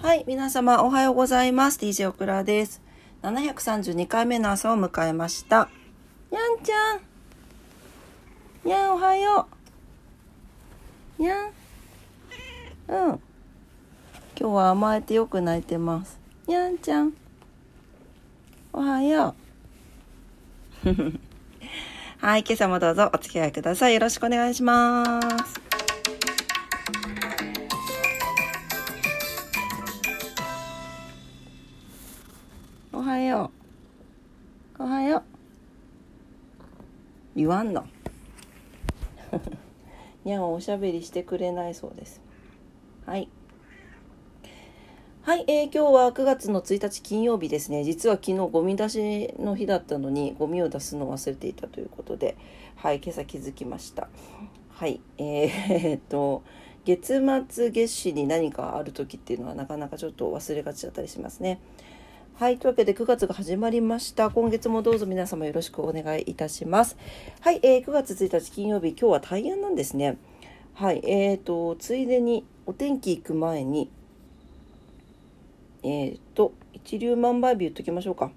はい、皆様おはようございます。DJ オクラです。732回目の朝を迎えました。にゃんちゃん。にゃん、おはよう。にゃん。うん。今日は甘えてよく泣いてます。にゃんちゃん。おはよう。はい、今朝もどうぞお付き合いください。よろしくお願いします。はよう。おはよう。言わんの。にゃんおしゃべりしてくれないそうです。はい。はい、えー、今日は9月の1日金曜日ですね。実は昨日ゴミ出しの日だったのにゴミを出すのを忘れていたということで、はい、今朝気づきました。はい、えー、っと、月末月始に何かある時っていうのはなかなかちょっと忘れがちだったりしますね。はい。というわけで9月が始まりました。今月もどうぞ皆様よろしくお願いいたします。はい。えー、9月1日金曜日、今日は大安なんですね。はい。えーと、ついでにお天気行く前に、えーと、一粒万倍日言っときましょうか。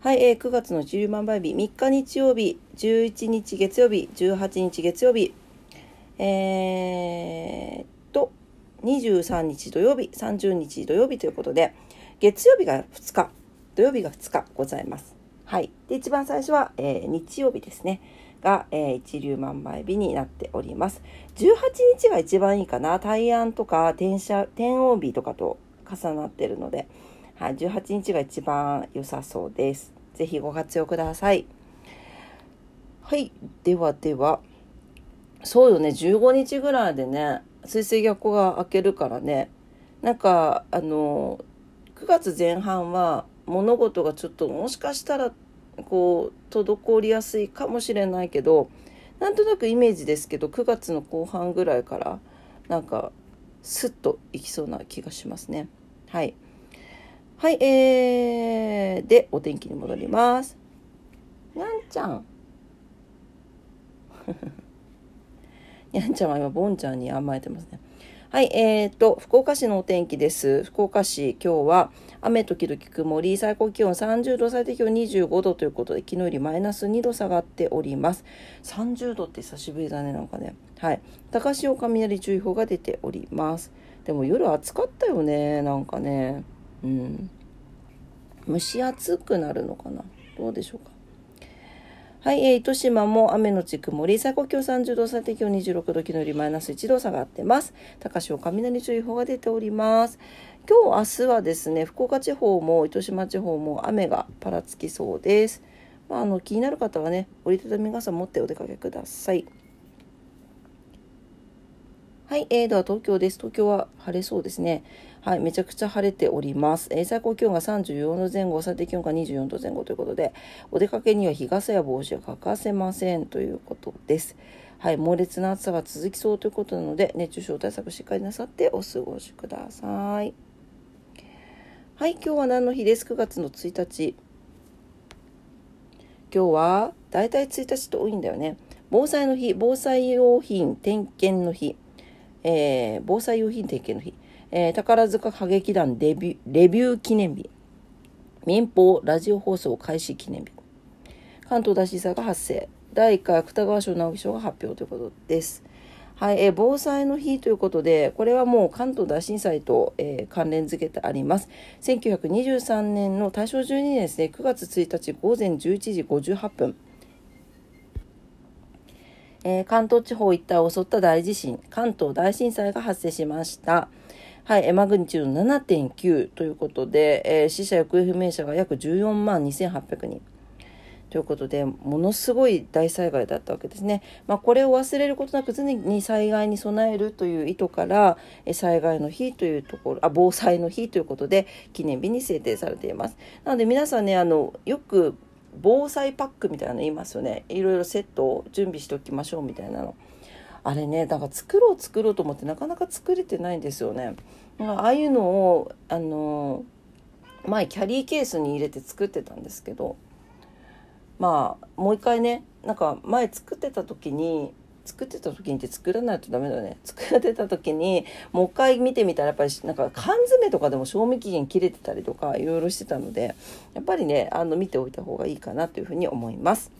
はい。えー、9月の一粒万倍日、3日日曜日、11日月曜日、18日月曜日、えーと、23日土曜日、30日土曜日ということで、月曜日が2日、土曜日が2日ございます。はい。で、一番最初は、えー、日曜日ですね。が、えー、一粒万倍日になっております。18日が一番いいかな。大安とか天赦、天王日とかと重なってるので、はい。18日が一番良さそうです。ぜひご活用ください。はい。ではでは、そうよね。15日ぐらいでね、水星逆行が明けるからね。なんか、あの、9月前半は物事がちょっともしかしたらこう滞りやすいかもしれないけどなんとなくイメージですけど9月の後半ぐらいからなんかスッといきそうな気がしますね。はい。はいえー、でお天気に戻ります。にゃんちゃん。にゃんちゃんは今ボンちゃんに甘えてますね。はい、えーと、福岡市のお天気です。福岡市、今日は雨時々曇り、最高気温30度、最低気温25度ということで、昨日よりマイナス2度下がっております。30度って久しぶりだね、なんかね。はい。高潮雷注意報が出ております。でも夜暑かったよね、なんかね。うん。蒸し暑くなるのかなどうでしょうか。はい、えー、糸島も雨のち曇り、最高気温30度、最低気温26度、昨日よりマイナス1度下がってます。高潮雷注意報が出ております。今日、明日はですね、福岡地方も糸島地方も雨がぱらつきそうです。まあ、あの気になる方はね、折りたたみ傘持ってお出かけください。はい、えー、では東京です。東京は晴れそうですね。はい、めちゃくちゃ晴れております。えー、最高気温が34度前後、最低気温が24度前後ということで、お出かけには日傘や帽子が欠かせませんということです。はい、猛烈な暑さが続きそうということなので、熱中症対策しっかりなさってお過ごしください。はい、今日は何の日です ?9 月の1日。今日は、だいたい1日って多いんだよね。防災の日、防災用品点検の日。えー、防災用品点検の日、えー、宝塚歌劇団レビュレビュー記念日民放ラジオ放送開始記念日関東大震災が発生第1回芥川賞直木賞が発表ということです。はい、えー、防災の日ということで、これはもう関東大震災と、えー、関連付けてあります。1923年の大正12年ですね、9月1日午前11時58分。えー、関東地方一帯を襲った大地震、関東大震災が発生しました。はい、マグニチュード7.9ということで、えー、死者行方不明者が約14万2800人。ということで、ものすごい大災害だったわけですね。まあ、これを忘れることなく常に災害に備えるという意図から、災害の日というところ、あ、防災の日ということで、記念日に制定されています。なので皆さんね、あの、よく防災パックみたいなの言いますよね。いろいろセットを準備しておきましょうみたいなの。あれね、だから作ろう作ろうと思ってなかなか作れてないんですよね。ああいうのを、あの、前キャリーケースに入れて作ってたんですけど、まあもう一回ねなんか前作ってた時に作ってた時にって作らないとダメだね。作ってた時にもう一回見てみたらやっぱりなんか缶詰とかでも賞味期限切れてたりとかいろいろしてたのでやっぱりねあの見ておいた方がいいかなというふうに思います。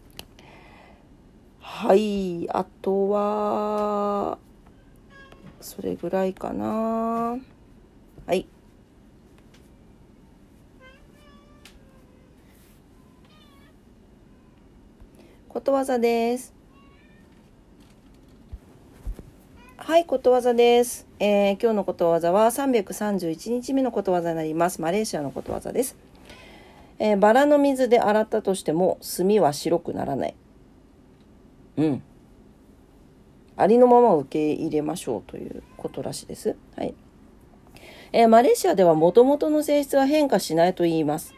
はい。あとはそれぐらいかな。はい。ことわざです。はい、ことわざです。えー、今日のことわざは331日目のことわざになります。マレーシアのことわざです。えー、バラの水で洗ったとしても炭は白くならない。うん。ありのまま受け入れましょうということらしいです。はい。えー、マレーシアではもともとの性質は変化しないと言います。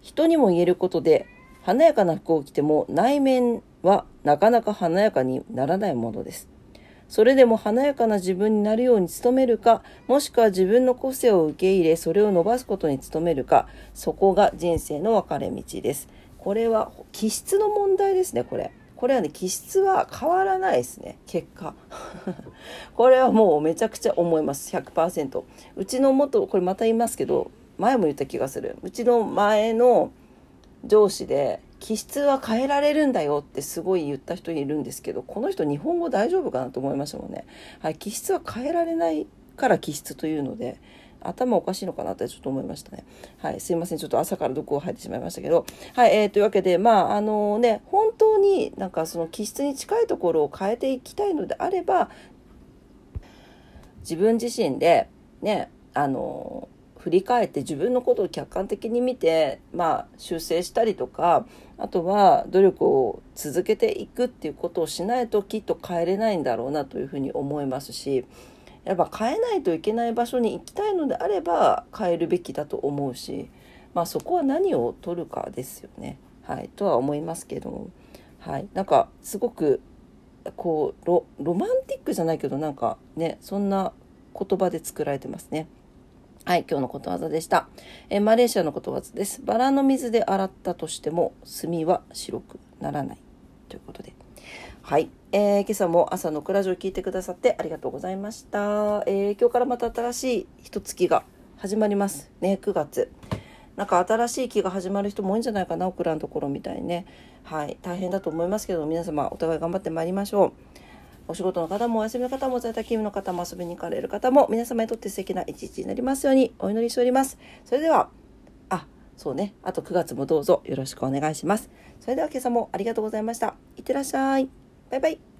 人にも言えることで華やかな服を着ても内面はなかなか華やかにならないものです。それでも華やかな自分になるように努めるか、もしくは自分の個性を受け入れ、それを伸ばすことに努めるか、そこが人生の分かれ道です。これは気質の問題ですね、これ。これはね、気質は変わらないですね、結果。これはもうめちゃくちゃ思います、100%。うちの元、これまた言いますけど、前も言った気がする。うちの前の上司で気質は変えられるんだよってすごい言った人いるんですけどこの人日本語大丈夫かなと思いましたもんね。はい、気質は変えられないから気質というので頭おかしいのかなってちょっと思いましたね。はい、すいません。ちょっと朝から毒を吐いてしまいましたけど。はい、えー、というわけで、まあ、あのね、本当になんかその気質に近いところを変えていきたいのであれば、自分自身でね、あの振り返って自分のことを客観的に見て、まあ、修正したりとかあとは努力を続けていくっていうことをしないときっと変えれないんだろうなというふうに思いますしやっぱ変えないといけない場所に行きたいのであれば変えるべきだと思うし、まあ、そこは何を取るかですよね。はい、とは思いますけども、はい、なんかすごくこうロロマンティックじゃないけどなんかねそんな言葉で作られてますね。はい、今日のことわざでした。えマレーシアのことわざです。バラの水で洗ったとしても炭は白くならない。ということで。はい、えー、今朝も朝のクラジオを聞いてくださってありがとうございました。えー、今日からまた新しい一月が始まりますね、9月。なんか新しい期が始まる人も多いんじゃないかな、オクラのところみたいにね。はい、大変だと思いますけど、皆様お互い頑張ってまいりましょう。お仕事の方もお休みの方も在宅勤務の方も遊びに行かれる方も皆様にとって素敵な一日になりますようにお祈りしております。それでは、あ、そうね、あと9月もどうぞよろしくお願いします。それでは今朝もありがとうございました。いってらっしゃい。バイバイ。